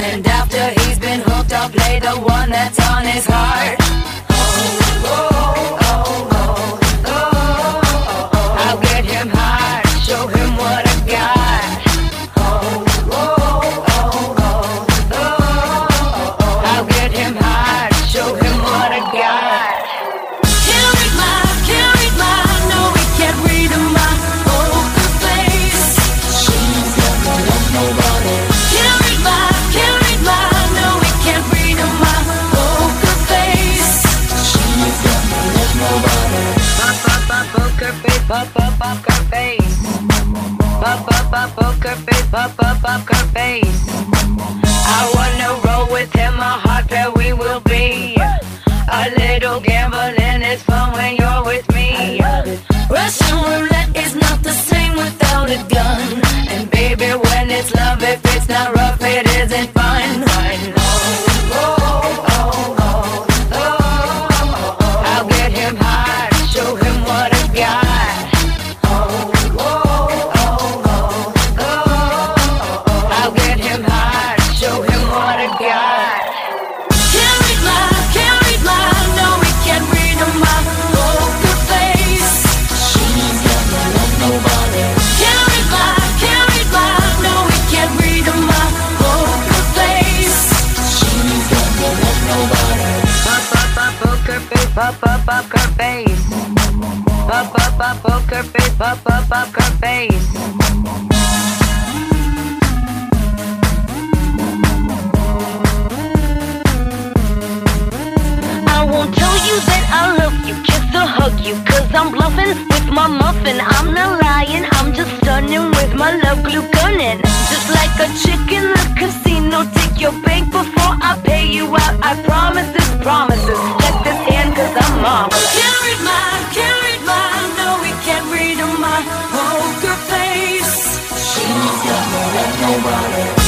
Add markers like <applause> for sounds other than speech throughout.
And after he's been hooked, I'll play the one that's on his heart. her face, up, up, up her face. I wanna roll with him, a hot pair we will be. A little gambling. you that I love you, kiss or hug you, cause I'm bluffing with my muffin. I'm not lying, I'm just stunning with my love glue gunning. Just like a chick in the casino, take your bank before I pay you out. I promise this, promises. Check this hand, cause I'm marvelous. Carried mine, read mine, no, we can't read my poker face. She's got more than nobody.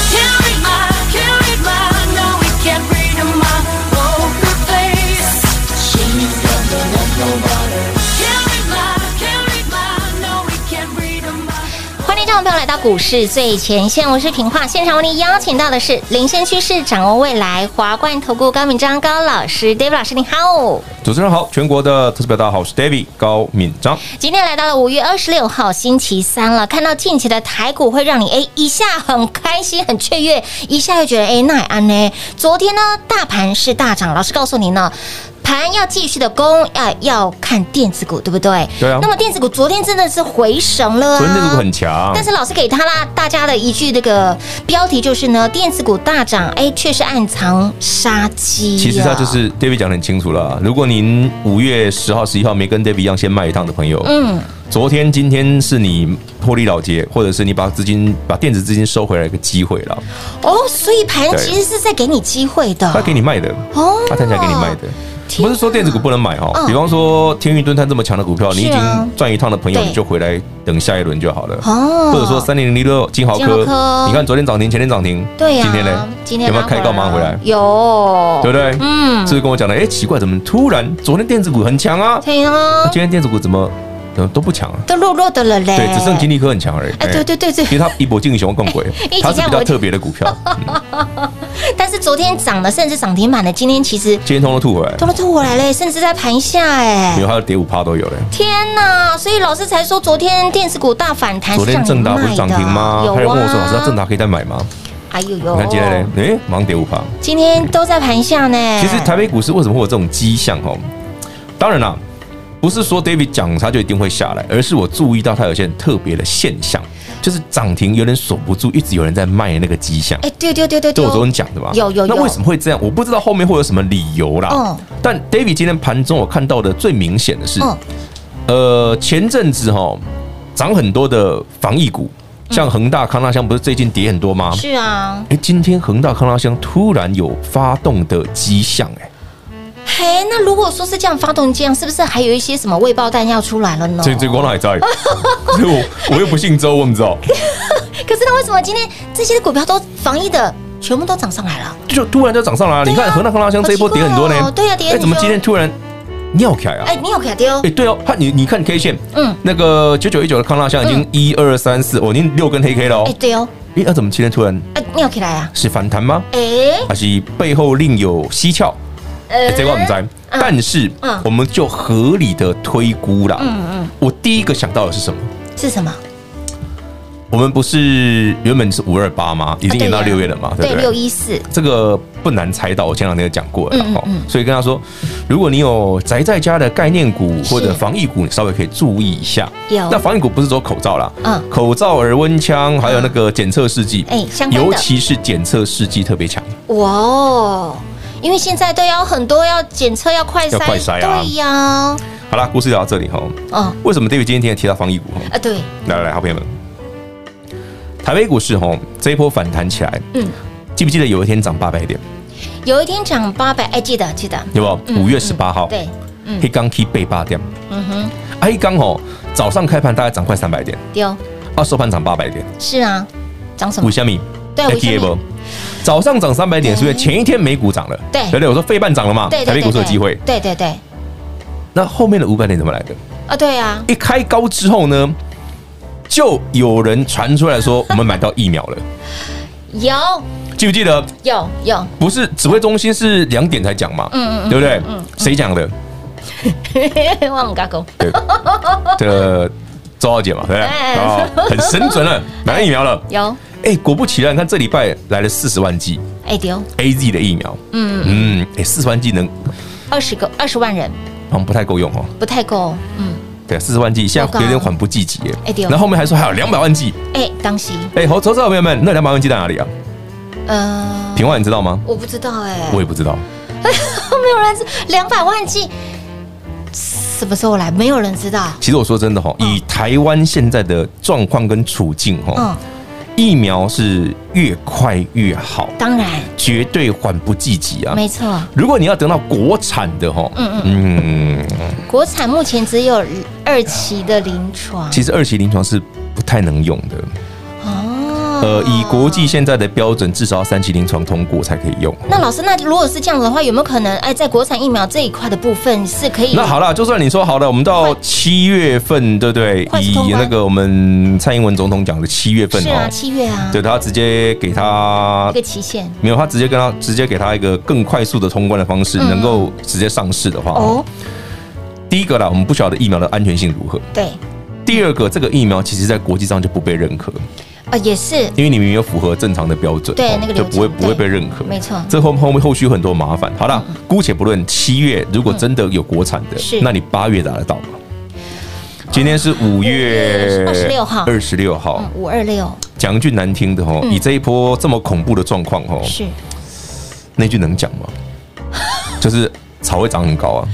股市最前线，我是平化。现场为您邀请到的是领先趋势、掌握未来华冠投顾高敏章高老师，David 老师，你好。主持人好，全国的投资表大家好，我是 David 高敏章。今天来到了五月二十六号星期三了，看到近期的台股会让你哎一下很开心很雀跃，一下又觉得哎那安呢？昨天呢大盘是大涨，老师告诉您呢。盘要继续的攻，要要看电子股，对不对？对啊。那么电子股昨天真的是回神了啊！昨天电子股很强，但是老师给他啦，大家的一句那个标题就是呢，电子股大涨，哎，却是暗藏杀机。其实他就是 David 讲的很清楚了。如果您五月十号、十一号没跟 David 一样先卖一趟的朋友，嗯，昨天、今天是你脱离老街，或者是你把资金、把电子资金收回来一个机会了。哦，所以盘其实是在给你机会的，他给你卖的哦，他看起来给你卖的。不是说电子股不能买哈，比方说天运敦泰这么强的股票，你已经赚一趟的朋友，你就回来等下一轮就好了。哦，或者说三零零六金豪科，你看昨天涨停，前天涨停，对呀，今天呢？今天有没有开高马上回来？有，对不对？嗯，是不是跟我讲的？哎，奇怪，怎么突然昨天电子股很强啊？对啊，今天电子股怎么？都不强啊，都弱弱的了嘞。对，只剩金立科很强而已。哎，对对对对，其实它一波进雄更贵，<laughs> 它是比较特别的股票。<laughs> 但是昨天涨的，甚至涨停板的，今天其实今天通通吐回来，通通吐回来嘞，甚至在盘下哎，有还有跌五趴都有嘞。天呐，所以老师才说昨天电子股大反弹，昨天正达不是涨停吗？有啊。他有问我说，老师，正达可以再买吗？哎呦呦，你看今天呢？哎，马上跌五趴。今天都在盘下呢。其实台北股市为什么会有这种迹象？哦，当然啦。不是说 David 讲它就一定会下来，而是我注意到它有些很特别的现象，就是涨停有点锁不住，一直有人在卖那个迹象。哎，对对对对，就我昨天讲的吧？有有有。那为什么会这样？我不知道后面会有什么理由啦。嗯。但 David 今天盘中我看到的最明显的是，呃，前阵子哈涨很多的防疫股，像恒大、康那香，不是最近跌很多吗？是啊。哎，今天恒大、康那香突然有发动的迹象，哎。嘿，那如果说是这样发动这样，是不是还有一些什么未爆弹要出来了呢？这这光还在，<laughs> 我我又不姓周，我不知道。可是那为什么今天这些股票都防疫的全部都涨上来了？就突然就涨上来了。你看河南康拉香这一波跌很多呢。对呀，跌。哎，怎么今天突然尿起来啊？哎，尿起来丢。哎，对哦，它你你看 K 线，嗯，那个九九一九的康拉香已经一二三四，哦，已经六根黑 K 了哦。哎，对哦。哎，那怎么今天突然哎尿起来啊？是反弹吗？哎，还是背后另有蹊跷？呃，这个我们在。但是，我们就合理的推估了。嗯嗯，我第一个想到的是什么？是什么？我们不是原本是五二八吗？已经延到六月了嘛？对不对？六一四，这个不难猜到。我前两天就讲过了哈。所以跟他说，如果你有宅在家的概念股或者防疫股，你稍微可以注意一下。有。那防疫股不是说口罩啦，嗯，口罩、耳温枪，还有那个检测试剂，哎，尤其是检测试剂特别强。哇。因为现在都要很多要检测要快筛，快筛啊，对呀。好了，故事聊到这里哈。嗯。为什么 David 今天天提到防疫股哈？啊，对。来来来，好朋友们，台北股市哈这一波反弹起来，嗯，记不记得有一天涨八百点？有一天涨八百，哎，记得记得。有不？五月十八号。对。黑钢 K 被八点。嗯哼。黑刚哦，早上开盘大概涨快三百点。丢。二收盘涨八百点。是啊。涨什么？五虾米。对。早上涨三百点，是不是前一天美股涨了，对对对，我说费半涨了嘛，台北股市有机会，对对对。那后面的五百点怎么来的？啊，对啊，一开高之后呢，就有人传出来说我们买到疫苗了，有，记不记得？有有，不是指挥中心是两点才讲嘛，嗯嗯，对不对？嗯，谁讲的？忘了加工，对，这个周小姐嘛，对不对？很神准了，<laughs> 买到疫苗了，有。哎，果不其然，你看这礼拜来了四十万剂，哎丢，A Z 的疫苗，嗯嗯，哎，四十万剂能二十个二十万人，好像不太够用哦，不太够，嗯，对，四十万剂现在有点缓不济急耶，哎丢，那后面还说还有两百万剂，哎，当心，哎，好，投资者朋友们，那两百万剂在哪里啊？呃，平话你知道吗？我不知道，哎，我也不知道，<laughs> 没有人知两百万剂什么时候来？没有人知道。其实我说真的哈，以台湾现在的状况跟处境哈，嗯。疫苗是越快越好，当然。绝对缓不济急啊，没错。如果你要等到国产的哈，嗯嗯。嗯，国产目前只有二期的临床，其实二期临床是不太能用的。呃，以国际现在的标准，至少要三期临床通过才可以用。那老师，那如果是这样子的话，有没有可能哎，在国产疫苗这一块的部分是可以？那好了，就算你说好了，我们到七月份，对不对？以那个我们蔡英文总统讲的七月份哦，七月啊，对，他直接给他一个期限，没有，他直接跟他直接给他一个更快速的通关的方式，能够直接上市的话，哦，第一个啦，我们不晓得疫苗的安全性如何。对。第二个，这个疫苗其实在国际上就不被认可。啊，也是，因为你们有符合正常的标准，对，那个就不会不会被认可，没错。这后后面后续很多麻烦。好了，姑且不论七月如果真的有国产的，是，那你八月拿得到吗？今天是五月二十六号，二十六号，五二六。讲一句难听的哦，你这一波这么恐怖的状况哦，是，那句能讲吗？<laughs> 就是草会长很高啊。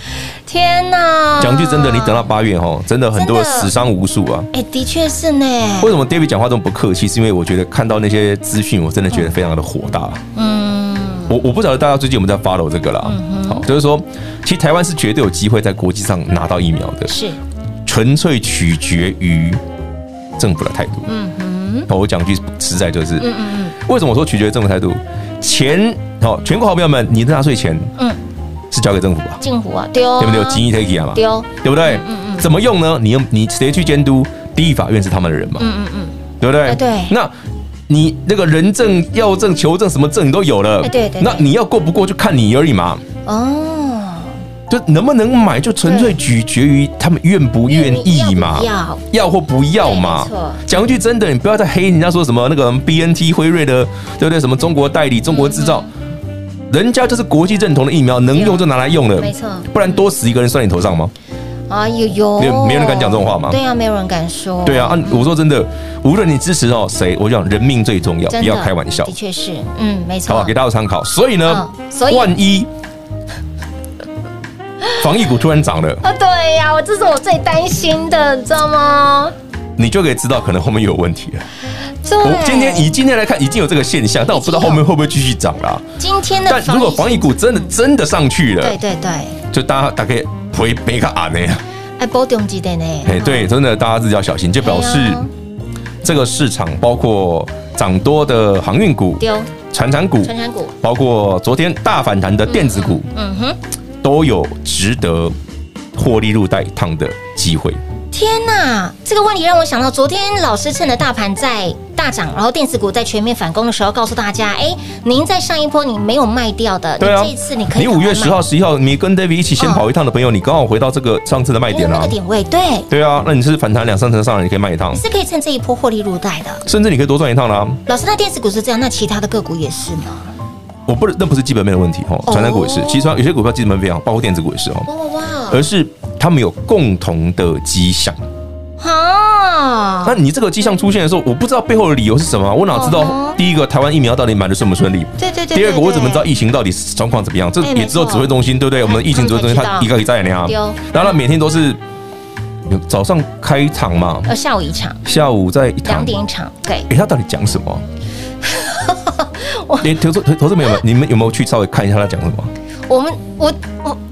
天呐！讲句真的，你等到八月哈，真的很多死伤无数啊！哎，的确是呢。为什么 David 讲话这么不客气？是因为我觉得看到那些资讯，我真的觉得非常的火大。嗯，我我不晓得大家最近有没有在 follow 这个啦。好，就是说，其实台湾是绝对有机会在国际上拿到疫苗的，是纯粹取决于政府的态度。嗯哼，我讲句实在就是，嗯嗯嗯，为什么我说取决于政府态度？钱，好，全国好朋友们，你的纳税钱，嗯。是交给政府吧？政府啊，对哦，对不对？有经济 take 啊嘛，对哦，对不对？嗯嗯。怎么用呢？你用你谁去监督？第一法院是他们的人嘛？嗯嗯嗯，对不对？对。那你那个人证、药证、求证什么证你都有了，对对。那你要过不过就看你而已嘛。哦。就能不能买，就纯粹取决于他们愿不愿意嘛。要要或不要嘛。错。讲一句真的，你不要再黑人家说什么那个 BNT 辉瑞的，对不对？什么中国代理、中国制造。人家就是国际认同的疫苗，能用就拿来用了，没错，不然多死一个人算你头上吗？啊，有有，没有人敢讲这种话吗？对啊，没有人敢说。对啊，啊，我说真的，无论你支持哦谁，我讲人命最重要，不要开玩笑。的确是，嗯，没错。好吧，给大家参考。所以呢，所以万一 <laughs> 防疫股突然涨了啊，对呀，我这是我最担心的，你知道吗？你就可以知道可能后面有问题了。我今天以今天来看，已经有这个现象，但我不知道后面会不会继续涨啦。今天的，但如果防疫股真的真的上去了，对对对，就大家大概回没个啊呢？哎，波动几点呢？哎，对，真的大家自己要小心，就表示这个市场包括涨多的航运股、传产股、传产股，包括昨天大反弹的电子股，嗯哼，都有值得获利入袋一趟的机会。天呐，这个问题让我想到，昨天老师趁着大盘在大涨，然后电子股在全面反攻的时候，告诉大家：哎，您在上一波你没有卖掉的，对啊，这一次你可以。你五月十号、十一号，你跟 David 一起先跑一趟的朋友，你刚好回到这个上次的卖点了，那个点位，对，对啊，那你是反弹两三成上来，你可以卖一趟，是可以趁这一波获利入袋的，甚至你可以多赚一趟啦。老师，那电子股是这样，那其他的个股也是吗？我不，那不是基本面的问题哈，传单股也是，其实有些股票基本面非常好，包括电子股也是哦，哇哇，而是他们有共同的迹象。啊！那你这个迹象出现的时候，我不知道背后的理由是什么。我哪知道？第一个，台湾疫苗到底买的顺不顺利？对对对。第二个，我怎么知道疫情到底状况怎么样？这也只有指挥中心，对不对？我们的疫情指挥中心，他一个在那样。然后他每天都是早上开一场嘛，呃，下午一场，下午在两点一场。对。哎，他到底讲什么？<laughs> 连投资投投资朋友们，你们有没有去稍微看一下他讲什么？我们我我这。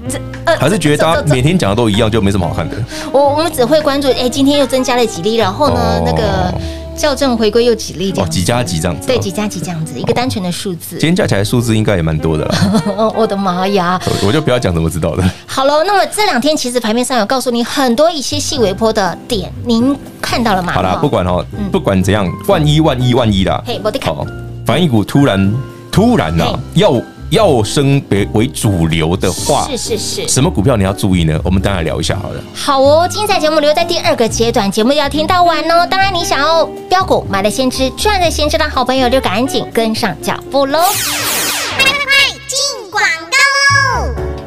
还是觉得大家每天讲的都一样，就没什么好看的。我我们只会关注，哎，今天又增加了几例，然后呢，那个校正回归又几例，这样几加几这样子。对，几加几这样子，一个单纯的数字。今天加起来数字应该也蛮多的了。<laughs> 我的妈呀！我就不要讲怎么知道的。好了，那么这两天其实盘面上有告诉你很多一些细微波的点，您看到了吗？好啦，不管哦，不管怎样，万一万一万一啦。嘿，我的好，防疫股突然突然啊要。要升为为主流的话，是是是，什么股票你要注意呢？我们当然聊一下好了。好哦，精彩节目留在第二个阶段，节目要听到完哦。当然，你想要标股买了先知，赚了先知的好朋友，就赶紧跟上脚步喽。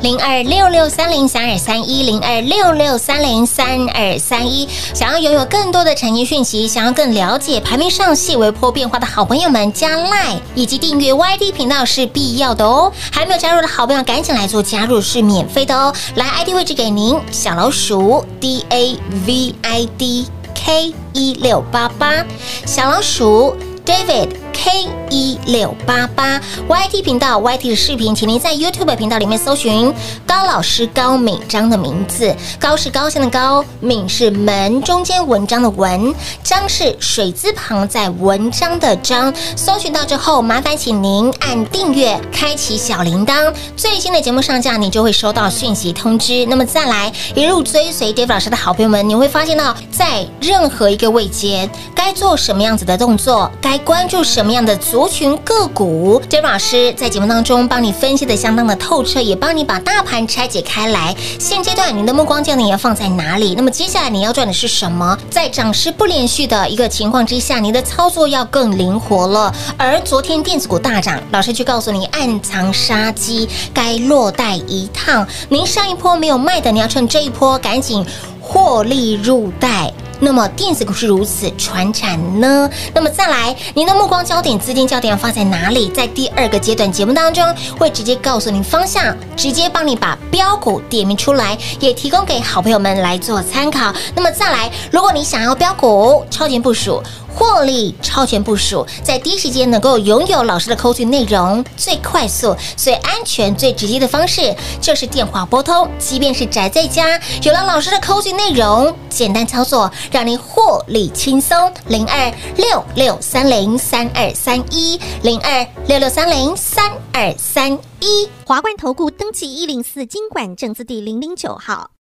零二六六三零三二三一零二六六三零三二三一，想要拥有更多的产业讯息，想要更了解盘面上细微波变化的好朋友们，加 Line 以及订阅 YT 频道是必要的哦。还没有加入的好朋友，赶紧来做加入，是免费的哦。来，ID 位置给您，小老鼠 D A V I D K 一六八八，小老鼠 David。K 一六八八 YT 频道 YT 的视频，请您在 YouTube 频道里面搜寻高老师高敏章的名字。高是高兴的高，敏是门中间文章的文，章是水字旁在文章的章。搜寻到之后，麻烦请您按订阅，开启小铃铛，最新的节目上架，你就会收到讯息通知。那么再来一路追随 David 老师的好朋友们，你会发现到在任何一个位阶，该做什么样子的动作，该关注什什么样的族群个股，David 老师在节目当中帮你分析的相当的透彻，也帮你把大盘拆解开来。现阶段您的目光焦点要放在哪里？那么接下来你要赚的是什么？在涨势不连续的一个情况之下，你的操作要更灵活了。而昨天电子股大涨，老师就告诉你暗藏杀机，该落袋一趟。您上一波没有卖的，你要趁这一波赶紧获利入袋。那么电子股是如此，传产呢？那么再来，您的目光焦点、资金焦点要放在哪里？在第二个阶段节目当中，会直接告诉您方向，直接帮你把标股点名出来，也提供给好朋友们来做参考。那么再来，如果你想要标股超前部署。获利超前部署，在第一时间能够拥有老师的扣讯内容，最快速、最安全、最直接的方式，就是电话拨通。即便是宅在家，有了老师的扣讯内容，简单操作，让您获利轻松。零二六六三零三二三一，零二六六三零三二三一。华冠投顾登记一零四经管证字第零零九号。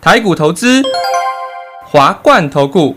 台股投资，华冠投顾。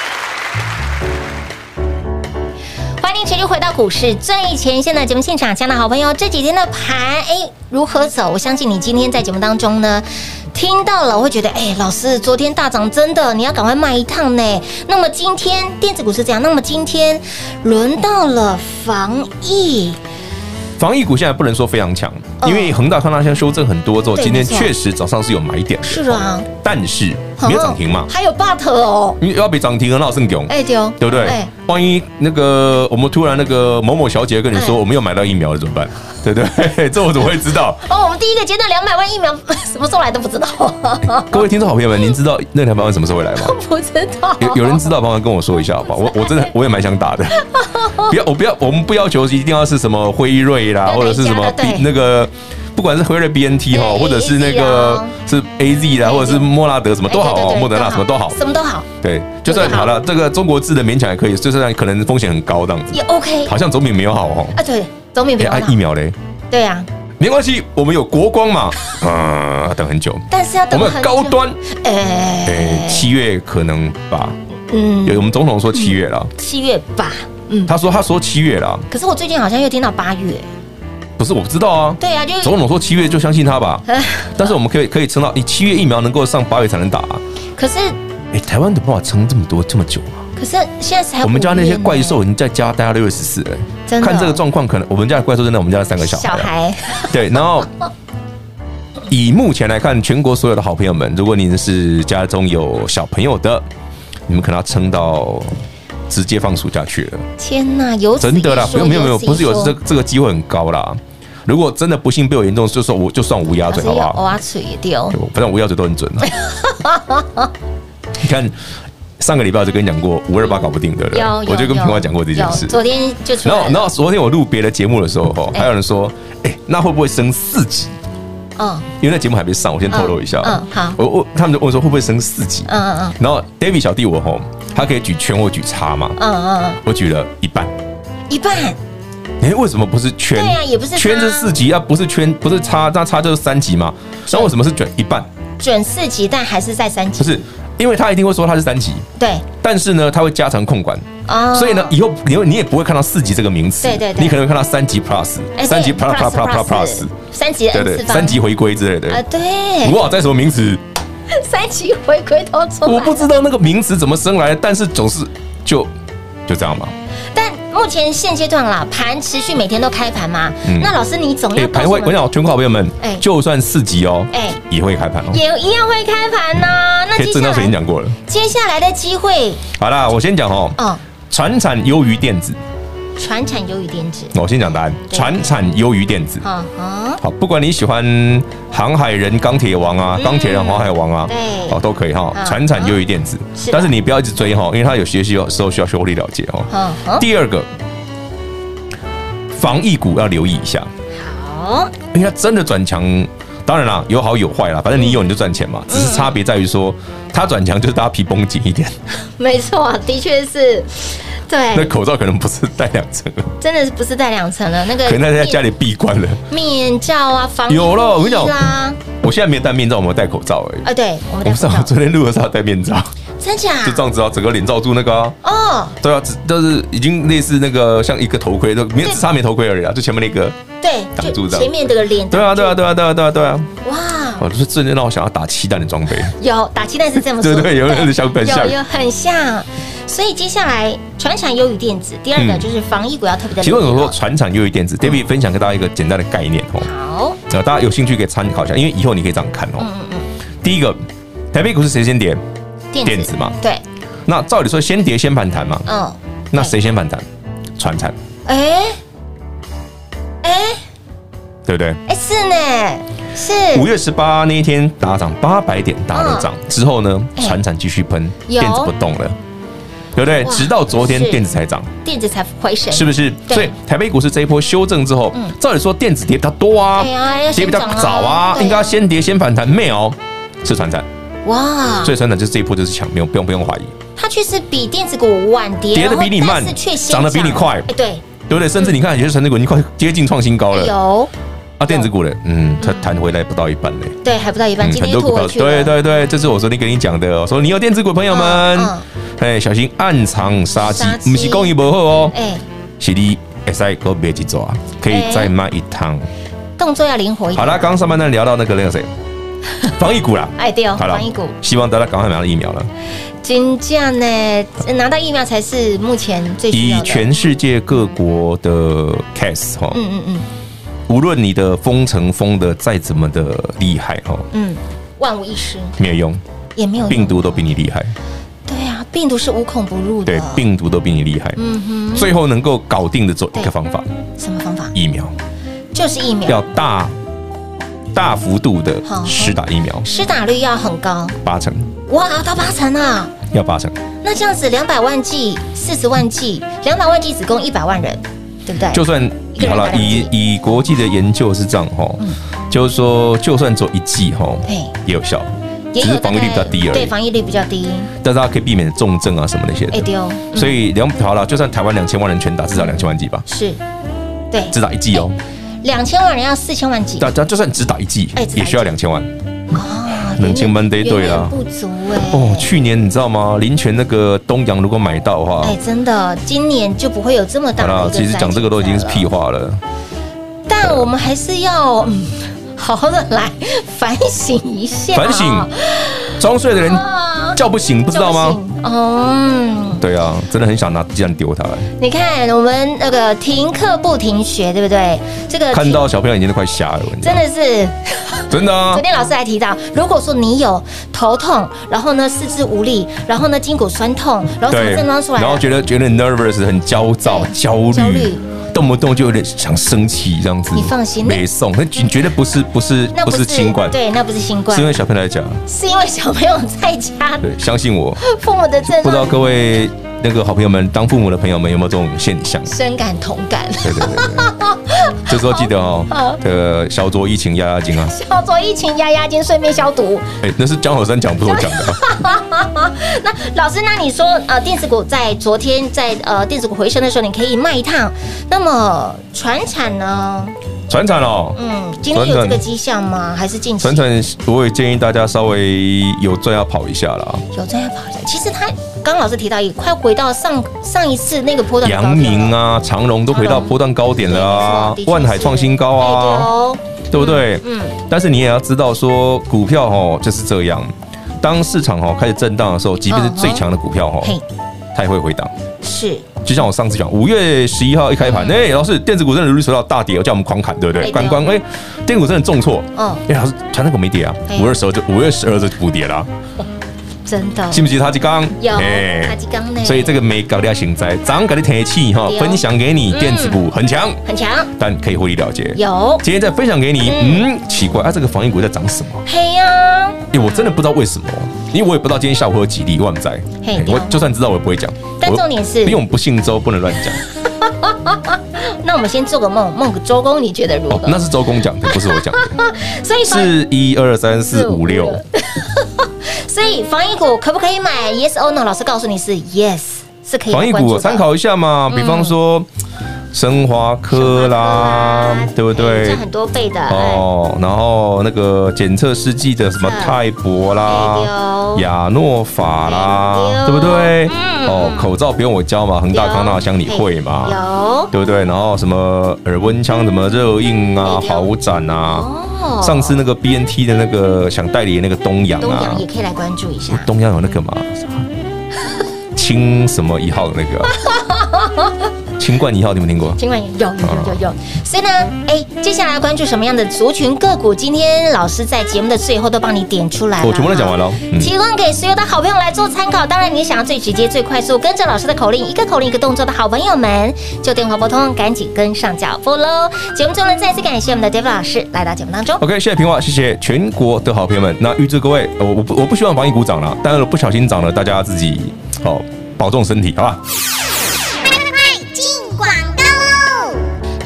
欢迎持续回到股市最前线的节目现场，亲爱的好朋友，这几天的盘哎如何走？我相信你今天在节目当中呢，听到了，我会觉得哎，老师昨天大涨，真的你要赶快卖一趟呢。那么今天电子股是这样，那么今天轮到了防疫。防疫股现在不能说非常强，因为恒大看到现在修正很多之后，今天确实早上是有买点的，是啊，但是没有涨停嘛，还有 but 哦，你要比涨停很好胜囧，哎对，对不对？万一那个我们突然那个某某小姐跟你说我没有买到疫苗了怎么办？<laughs> 对不对？<laughs> 这我怎么会知道？哦，我们第一个阶段两百万疫苗 <laughs> 什么时候来都不知道。各位听众好朋友们，您知道那两百万什么时候会来吗？不知道。有有人知道，帮忙跟我说一下好不好？我我真的我也蛮想打的。不要，我不要，我们不要求一定要是什么辉瑞啦，或者是什么那个，不管是辉瑞 BNT 哈，或者是那个是 AZ 啦，或者是莫拉德什么都好哦，莫德纳什么都好，什么都好。对，就算好。了，这个中国制的勉强也可以，就算可能风险很高这样子。也 OK，好像总比没有好哦。啊，对，总比没有好。疫苗嘞？对呀，没关系，我们有国光嘛，<laughs> 啊，等很久，但是要等我们有高端，哎，七月可能吧，嗯，有我们总统说七月了，七月吧。嗯，他说他说七月了，可是我最近好像又听到八月，不是我不知道啊。对啊，就总统说七月就相信他吧。<laughs> 但是我们可以可以撑到你七月疫苗能够上八月才能打。可是，哎，台湾有办法撑这么多这么久啊？可是现在才我们家那些怪兽已经在家待到六月十四了。看这个状况，可能我们家的怪兽真的我们家的三个小孩。小孩。<laughs> 对，然后以目前来看，全国所有的好朋友们，如果您是家中有小朋友的，你们可能要撑到。直接放暑假去了！天哪，有真的啦！不用，没有，没有，不是有这这个机会很高啦。如果真的不幸被我严重，就说我就算乌鸦嘴，好不好？乌鸦嘴也丢，反正乌鸦嘴都很准。<laughs> 你看上个礼拜我就跟你讲过五二八搞不定的了，我就跟平华讲过这件事。昨天就然后然后昨天我录别的节目的时候，还有人说，哎，那会不会升四级？嗯，因为那节目还没上，我先透露一下。嗯，好。我我他们就问说会不会升四级？嗯嗯嗯。然后 David 小弟我吼，他可以举全，我举差嘛？嗯嗯嗯。我举了一半。一半？哎，为什么不是圈？对呀，也不是圈是四级啊，不是圈不是差，那差就是三级嘛。那为什么是卷一半？卷四级，但还是在三级。不是。因为他一定会说他是三级，对，但是呢，他会加强控管，所以呢，以后你你也不会看到四级这个名词，对对，你可能会看到三级 plus，三级 plus plus plus plus，三级对对，三级回归之类的啊，对，哇，在什么名词？<laughs> 三级回归都出，我不知道那个名词怎么生来，但是总是就就这样嘛。但目前现阶段啦，盘持续每天都开盘嘛。那老师你总要盘会，我讲全国好朋友们，哎，就算四级哦，哎，也会开盘哦，也一样会开盘呢。那接下来已经讲过了，接下来的机会，好啦，我先讲哦，嗯，船产优于电子。传产优于电子，我先讲答案。船产优于电子，好，不管你喜欢航海人、钢铁王啊，钢铁人、航海王啊，对，哦，都可以哈。船产优于电子，但是你不要一直追哈，因为它有些时候时候需要获利了解哈。第二个，防疫股要留意一下，好，因为它真的转强，当然啦，有好有坏啦，反正你有你就赚钱嘛，只是差别在于说它转强就是大家皮绷紧一点。没错，的确是。对，那口罩可能不是戴两层了，真的是不是戴两层了？那个可能在家里闭关了。面罩啊，防有了，我跟你讲，我现在没有戴面罩，我们戴口罩而已。啊，对，我们戴口罩。我昨天录的时候戴面罩。真假？就这样子啊，整个脸罩住那个啊。哦，对啊，就是已经类似那个像一个头盔，都没只差没头盔而已啊，就前面那个对挡住的。前面这个脸。对啊，对啊，对啊，对啊，对啊，对啊。哇！我就是瞬间让我想要打气弹的装备。有打气弹是这么说。<laughs> 对对，有点像很像，有有很像。所以接下来，船产优于电子，第二个就是防疫股要特别的。请问我说船产优于电子，David 分享给大家一个简单的概念哦。好，呃，大家有兴趣可以参考一下，因为以后你可以这样看哦。嗯嗯嗯。第一个，台北股是谁先跌？电子嘛。对。那照理说先跌先反弹嘛。嗯。那谁先反弹？船产。哎。哎。对不对？哎，是呢，是。五月十八那一天大涨八百点，大热涨之后呢，船产继续喷，电子不动了。对不对？直到昨天电子才涨，电子才回升，是不是？所以台北股市这一波修正之后，照理说电子跌比较多啊，跌比较早啊，应该先跌先反弹，没有，是传产。哇！所以传产就是这一波就是强，不用不用不用怀疑。它确实比电子股晚跌，跌的比你慢，涨得比你快，对对不对？甚至你看有些传产股已经快接近创新高了。有啊，电子股的，嗯，它弹回来不到一半嘞。对，还不到一半，今天吐回去。对对对，这是我昨天跟你讲的，我说你有电子股朋友们。哎，小心暗藏杀机，不是讲伊不好哦。哎，是你会使搁别去抓，可以再卖一趟。动作要灵活一点。好了，刚刚上半段聊到那个那个谁，<laughs> 防疫股啦。哎，对哦，防疫股。希望大家赶快拿到疫苗了。真正呢，拿到疫苗才是目前最。以全世界各国的 case 哈，嗯嗯嗯，无论你的封城封的再怎么的厉害哦，嗯，万无一失，没有用，也没有病毒都比你厉害。对啊病毒是无孔不入的，对，病毒都比你厉害。嗯哼，最后能够搞定的做一个方法，什么方法？疫苗，就是疫苗，要大大幅度的施打疫苗，施打率要很高，八成。哇，到八成啊！要八成。那这样子，两百万剂，四十万剂，两百万剂只供一百万人，对不对？就算好了，以以国际的研究是这样哈，就是说，就算做一剂哈，也有效。只是防御力比较低而已，对，防御力比较低，但是它可以避免重症啊什么那些的。所以两好了，就算台湾两千万人全打，至少两千万剂吧。是，对，只打一剂哦。两千万人要四千万剂，大家就算只打一剂，也需要两千万。啊，两千万得对啦，不足哎。哦，去年你知道吗？林泉那个东阳如果买到的话，哎，真的，今年就不会有这么大的。其实讲这个都已经是屁话了。但我们还是要。好好的来反省一下，反省，装睡的人叫不醒，不知道吗？嗯，对啊，真的很想拿鸡蛋丢他。你看我们那个停课不停学，对不对？这个看到小朋友眼睛都快瞎了，真的是真的啊！昨天老师还提到，如果说你有头痛，然后呢四肢无力，然后呢筋骨酸痛，然后什么症状出来，然后觉得觉得 nervous 很焦躁、焦虑。动不动就有点想生气这样子，你放心，没送。那你觉得不是不是不是新冠？对，那不是新冠，是因为小朋友在家，是因为小朋友在家。对，相信我，父母的症状。不知道各位那个好朋友们，当父母的朋友们有没有这种现象？深感同感。对对对对。这时候记得哦，<laughs> 这个小酌怡情压压惊啊。小酌怡情压压惊，顺便消毒。哎，那是江河山讲，不是我讲的。<laughs> 那老师，那你说呃，电子股在昨天在呃电子股回升的时候，你可以卖一趟。那么传产呢？传产哦，嗯，今天有这个迹象吗？还是近期？传产，我也建议大家稍微有赚要跑一下啦。有赚要跑一下。其实他刚老师提到，也快回到上上一次那个波段。阳明啊，长荣都回到波段高点了啊，万海创新高啊，对不对？嗯。但是你也要知道，说股票哦就是这样，当市场哦开始震荡的时候，即便是最强的股票哦，它也会回档。是。就像我上次讲，五月十一号一开盘，哎，老师，电子股真的如受到大跌，叫我们狂砍，对不对？关关，哎，电子股真的重挫，嗯，哎，老师，传统股没跌啊，五月十二就五月十二就不跌了，<laughs> 真的，记不记得他几刚？有，他几刚呢？所以这个没搞掉现在，涨给你天气哈，分享给你，电子股很强，很强，但可以获利了结。有，今天再分享给你，嗯，奇怪啊，这个防疫股在涨什么？嘿呀，哎，我真的不知道为什么。因为我也不知道今天下午会有几例，万在。我就算知道，我也不会讲。但重点是，因为我们不姓周，不能乱讲。<laughs> 那我们先做个梦，梦个周公，你觉得如何？那是周公讲的，不是我讲的。<laughs> 所以是一二三四五六。所以防疫股可不可以买？Yes or no？老师告诉你是 yes，是可以。防疫股参考一下嘛，比方说。生华科啦，对不对？赚很多倍的哦。然后那个检测试剂的什么泰博啦、亚诺法啦，对不对？哦，口罩不用我教嘛，恒大康纳香你会嘛？有，对不对？然后什么耳温枪，什么热印啊、豪展啊。上次那个 BNT 的那个想代理那个东阳啊，东阳也可以来关注一下。东阳有那个嘛？<laughs> 清什么一号的那个？<laughs> <laughs> 清冠一号，你们听过？清冠有有有有有。所以呢，哎，接下来要关注什么样的族群个股？今天老师在节目的最后都帮你点出来了，我全部都讲完了，提供给所有的好朋友来做参考。当然，你想要最直接、最快速，跟着老师的口令，一个口令一个动作的好朋友们，就电话拨通，赶紧跟上脚步喽。节目中呢，再次感谢我们的 David 老师来到节目当中。OK，谢谢平华，谢谢全国的好朋友们。那预祝各位，我我不我不希望防疫股涨了，但是不小心涨了，大家自己好保重身体，好吧？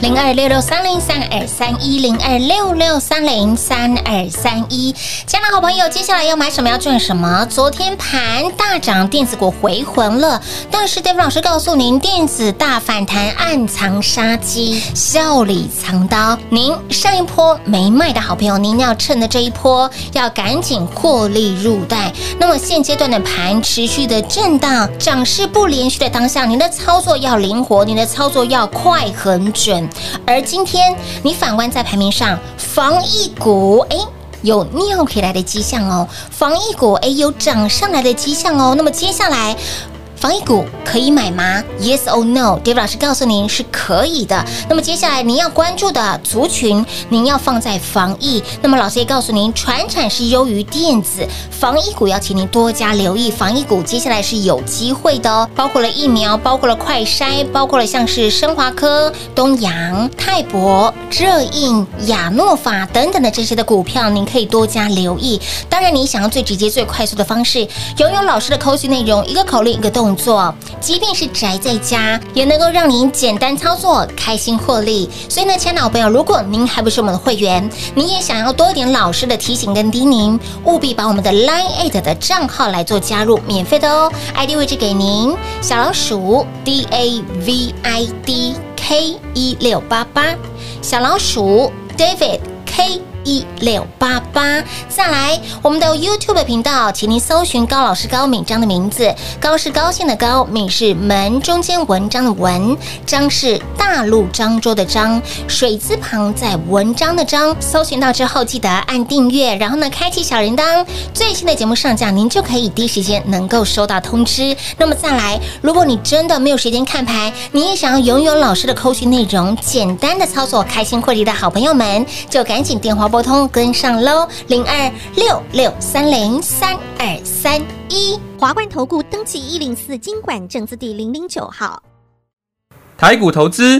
零二六六三零三二三一零二六六三零三二三一，亲爱的好朋友，接下来要买什么？要赚什么？昨天盘大涨，电子股回魂了，但是 d a v 老师告诉您，电子大反弹暗藏杀机，笑里藏刀。您上一波没卖的好朋友，您要趁着这一波，要赶紧获利入袋。那么现阶段的盘持续的震荡，涨势不连续的当下，您的操作要灵活，您的操作要快很准。而今天你反观在排名上，防疫股哎有尿起来的迹象哦，防疫股哎有涨上来的迹象哦。那么接下来。防疫股可以买吗？Yes or no？David 老师告诉您是可以的。那么接下来您要关注的族群，您要放在防疫。那么老师也告诉您，传产是优于电子，防疫股要请您多加留意。防疫股接下来是有机会的哦，包括了疫苗，包括了快筛，包括了像是生华科、东阳、泰博、热印、亚诺法等等的这些的股票，您可以多加留意。当然，你想要最直接、最快速的方式，拥有老师的口讯内容，一个口令，一个动作，即便是宅在家，也能够让您简单操作，开心获利。所以呢，亲爱的好朋友，如果您还不是我们的会员，你也想要多一点老师的提醒跟叮咛，务必把我们的 Line Eight 的账号来做加入，免费的哦，ID 位置给您，小老鼠 D A V I D K 一六八八，小老鼠 David K。一六八八，再来我们的 YouTube 频道，请您搜寻高老师高敏章的名字，高是高兴的高，敏是门中间文章的文，章是大陆漳州的章，水字旁在文章的章。搜寻到之后，记得按订阅，然后呢，开启小铃铛，最新的节目上架，您就可以第一时间能够收到通知。那么再来，如果你真的没有时间看牌，你也想要拥有老师的扣讯内容，简单的操作，开心获利的好朋友们，就赶紧电话拨通跟上喽，零二六六三零三二三一。华冠投顾登记一零四经管证字第零零九号，台股投资